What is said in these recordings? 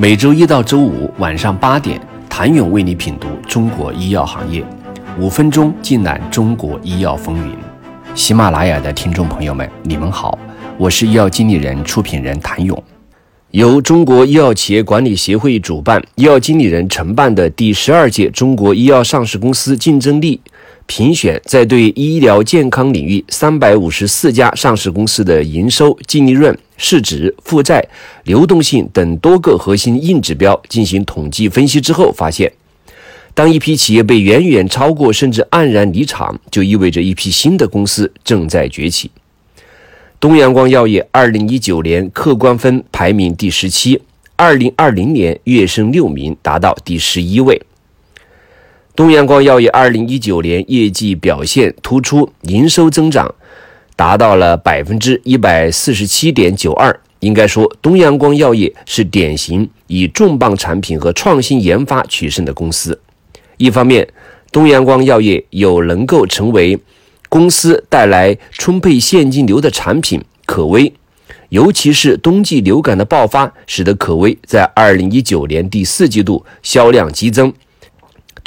每周一到周五晚上八点，谭勇为你品读中国医药行业，五分钟尽览中国医药风云。喜马拉雅的听众朋友们，你们好，我是医药经理人、出品人谭勇。由中国医药企业管理协会主办、医药经理人承办的第十二届中国医药上市公司竞争力评选，在对医疗健康领域三百五十四家上市公司的营收、净利润。市值、负债、流动性等多个核心硬指标进行统计分析之后，发现，当一批企业被远远超过甚至黯然离场，就意味着一批新的公司正在崛起。东阳光药业二零一九年客观分排名第十七，二零二零年跃升六名，达到第十一位。东阳光药业二零一九年业绩表现突出，营收增长。达到了百分之一百四十七点九二。应该说，东阳光药业是典型以重磅产品和创新研发取胜的公司。一方面，东阳光药业有能够成为公司带来充沛现金流的产品可威，尤其是冬季流感的爆发，使得可威在二零一九年第四季度销量激增，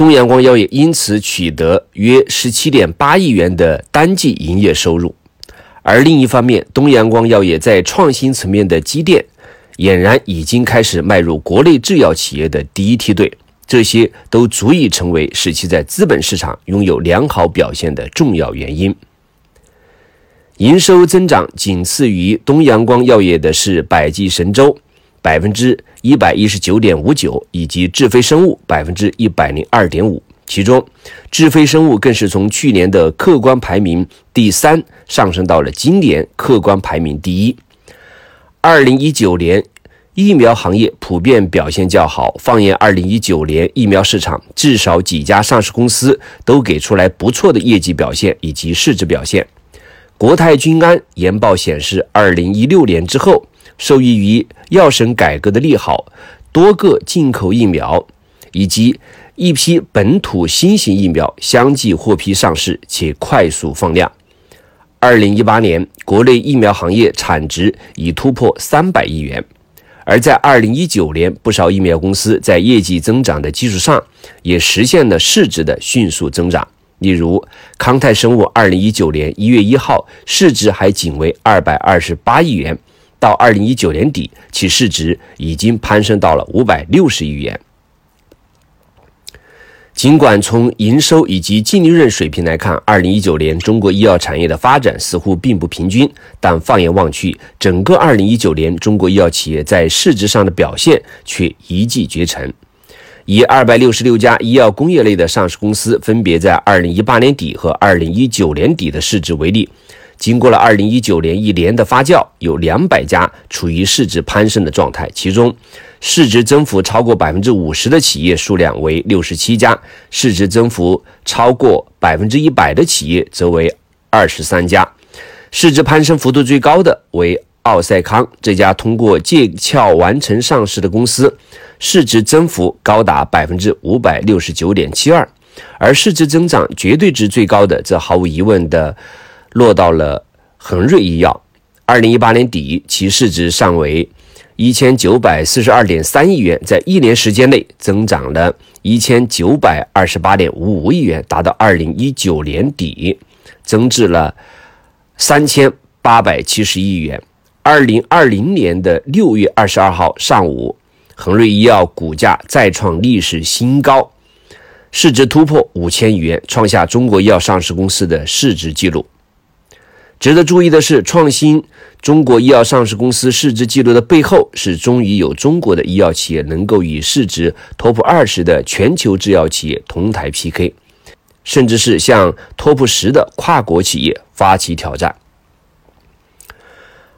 东阳光药业因此取得约十七点八亿元的单季营业收入。而另一方面，东阳光药业在创新层面的积淀，俨然已经开始迈入国内制药企业的第一梯队，这些都足以成为使其在资本市场拥有良好表现的重要原因。营收增长仅次于东阳光药业的是百济神州，百分之一百一十九点五九，以及智飞生物百分之一百零二点五。其中，智飞生物更是从去年的客观排名第三上升到了今年客观排名第一。二零一九年疫苗行业普遍表现较好，放眼二零一九年疫苗市场，至少几家上市公司都给出来不错的业绩表现以及市值表现。国泰君安研报显示，二零一六年之后，受益于药审改革的利好，多个进口疫苗以及一批本土新型疫苗相继获批上市，且快速放量。二零一八年，国内疫苗行业产值已突破三百亿元。而在二零一九年，不少疫苗公司在业绩增长的基础上，也实现了市值的迅速增长。例如，康泰生物二零一九年一月一号市值还仅为二百二十八亿元，到二零一九年底，其市值已经攀升到了五百六十亿元。尽管从营收以及净利润水平来看，二零一九年中国医药产业的发展似乎并不平均，但放眼望去，整个二零一九年中国医药企业在市值上的表现却一骑绝尘。以二百六十六家医药工业类的上市公司分别在二零一八年底和二零一九年底的市值为例，经过了二零一九年一年的发酵，有两百家处于市值攀升的状态，其中。市值增幅超过百分之五十的企业数量为六十七家，市值增幅超过百分之一百的企业则为二十三家。市值攀升幅度最高的为奥赛康这家通过借壳完成上市的公司，市值增幅高达百分之五百六十九点七二。而市值增长绝对值最高的，则毫无疑问的落到了恒瑞医药。二零一八年底，其市值尚为。一千九百四十二点三亿元，在一年时间内增长了一千九百二十八点五五亿元，达到二零一九年底增至了三千八百七十亿元。二零二零年的六月二十二号上午，恒瑞医药股价再创历史新高，市值突破五千亿元，创下中国医药上市公司的市值纪录。值得注意的是，创新中国医药上市公司市值记录的背后，是终于有中国的医药企业能够与市值 TOP 二十的全球制药企业同台 PK，甚至是向 TOP 十的跨国企业发起挑战。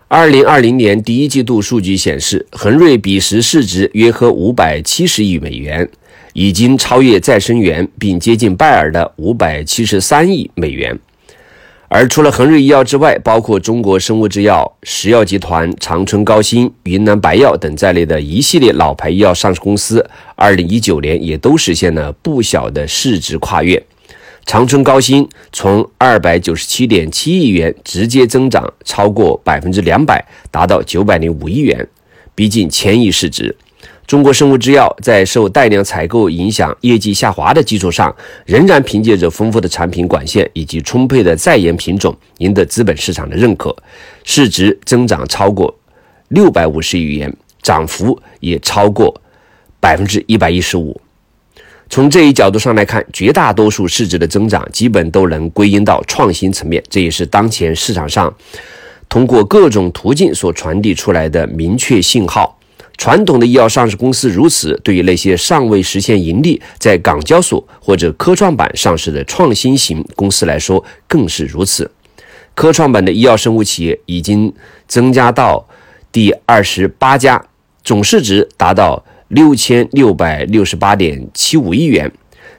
二零二零年第一季度数据显示，恒瑞彼时市值约合五百七十亿美元，已经超越再生元，并接近拜耳的五百七十三亿美元。而除了恒瑞医药之外，包括中国生物制药、石药集团、长春高新、云南白药等在内的一系列老牌医药上市公司，二零一九年也都实现了不小的市值跨越。长春高新从二百九十七点七亿元直接增长超过百分之两百，达到九百零五亿元，逼近千亿市值。中国生物制药在受带量采购影响、业绩下滑的基础上，仍然凭借着丰富的产品管线以及充沛的在研品种，赢得资本市场的认可，市值增长超过六百五十亿元，涨幅也超过百分之一百一十五。从这一角度上来看，绝大多数市值的增长基本都能归因到创新层面，这也是当前市场上通过各种途径所传递出来的明确信号。传统的医药上市公司如此，对于那些尚未实现盈利、在港交所或者科创板上市的创新型公司来说更是如此。科创板的医药生物企业已经增加到第二十八家，总市值达到六千六百六十八点七五亿元。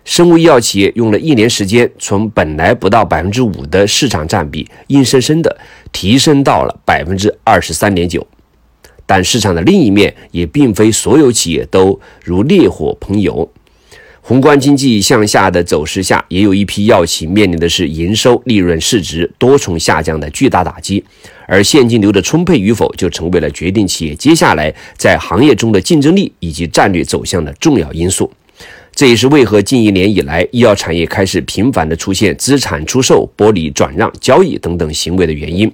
生物医药企业用了一年时间，从本来不到百分之五的市场占比，硬生生的提升到了百分之二十三点九。但市场的另一面也并非所有企业都如烈火烹油。宏观经济向下的走势下，也有一批药企面临的是营收、利润、市值多重下降的巨大打击，而现金流的充沛与否，就成为了决定企业接下来在行业中的竞争力以及战略走向的重要因素。这也是为何近一年以来，医药产业开始频繁地出现资产出售、剥离、转让、交易等等行为的原因。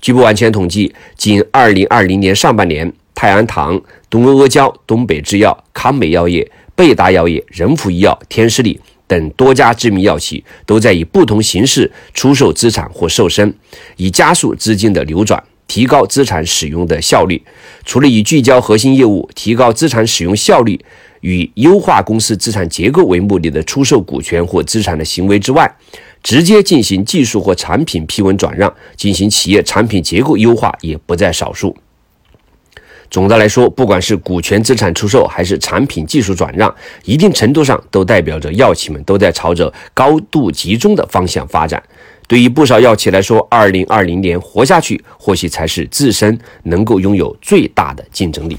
据不完全统计，仅2020年上半年，泰安堂、东阿阿胶、东北制药、康美药业、贝达药业、仁孚医药、天士力等多家知名药企都在以不同形式出售资产或瘦身，以加速资金的流转，提高资产使用的效率。除了以聚焦核心业务、提高资产使用效率与优化公司资产结构为目的的出售股权或资产的行为之外，直接进行技术或产品批文转让，进行企业产品结构优化也不在少数。总的来说，不管是股权资产出售，还是产品技术转让，一定程度上都代表着药企们都在朝着高度集中的方向发展。对于不少药企来说，二零二零年活下去，或许才是自身能够拥有最大的竞争力。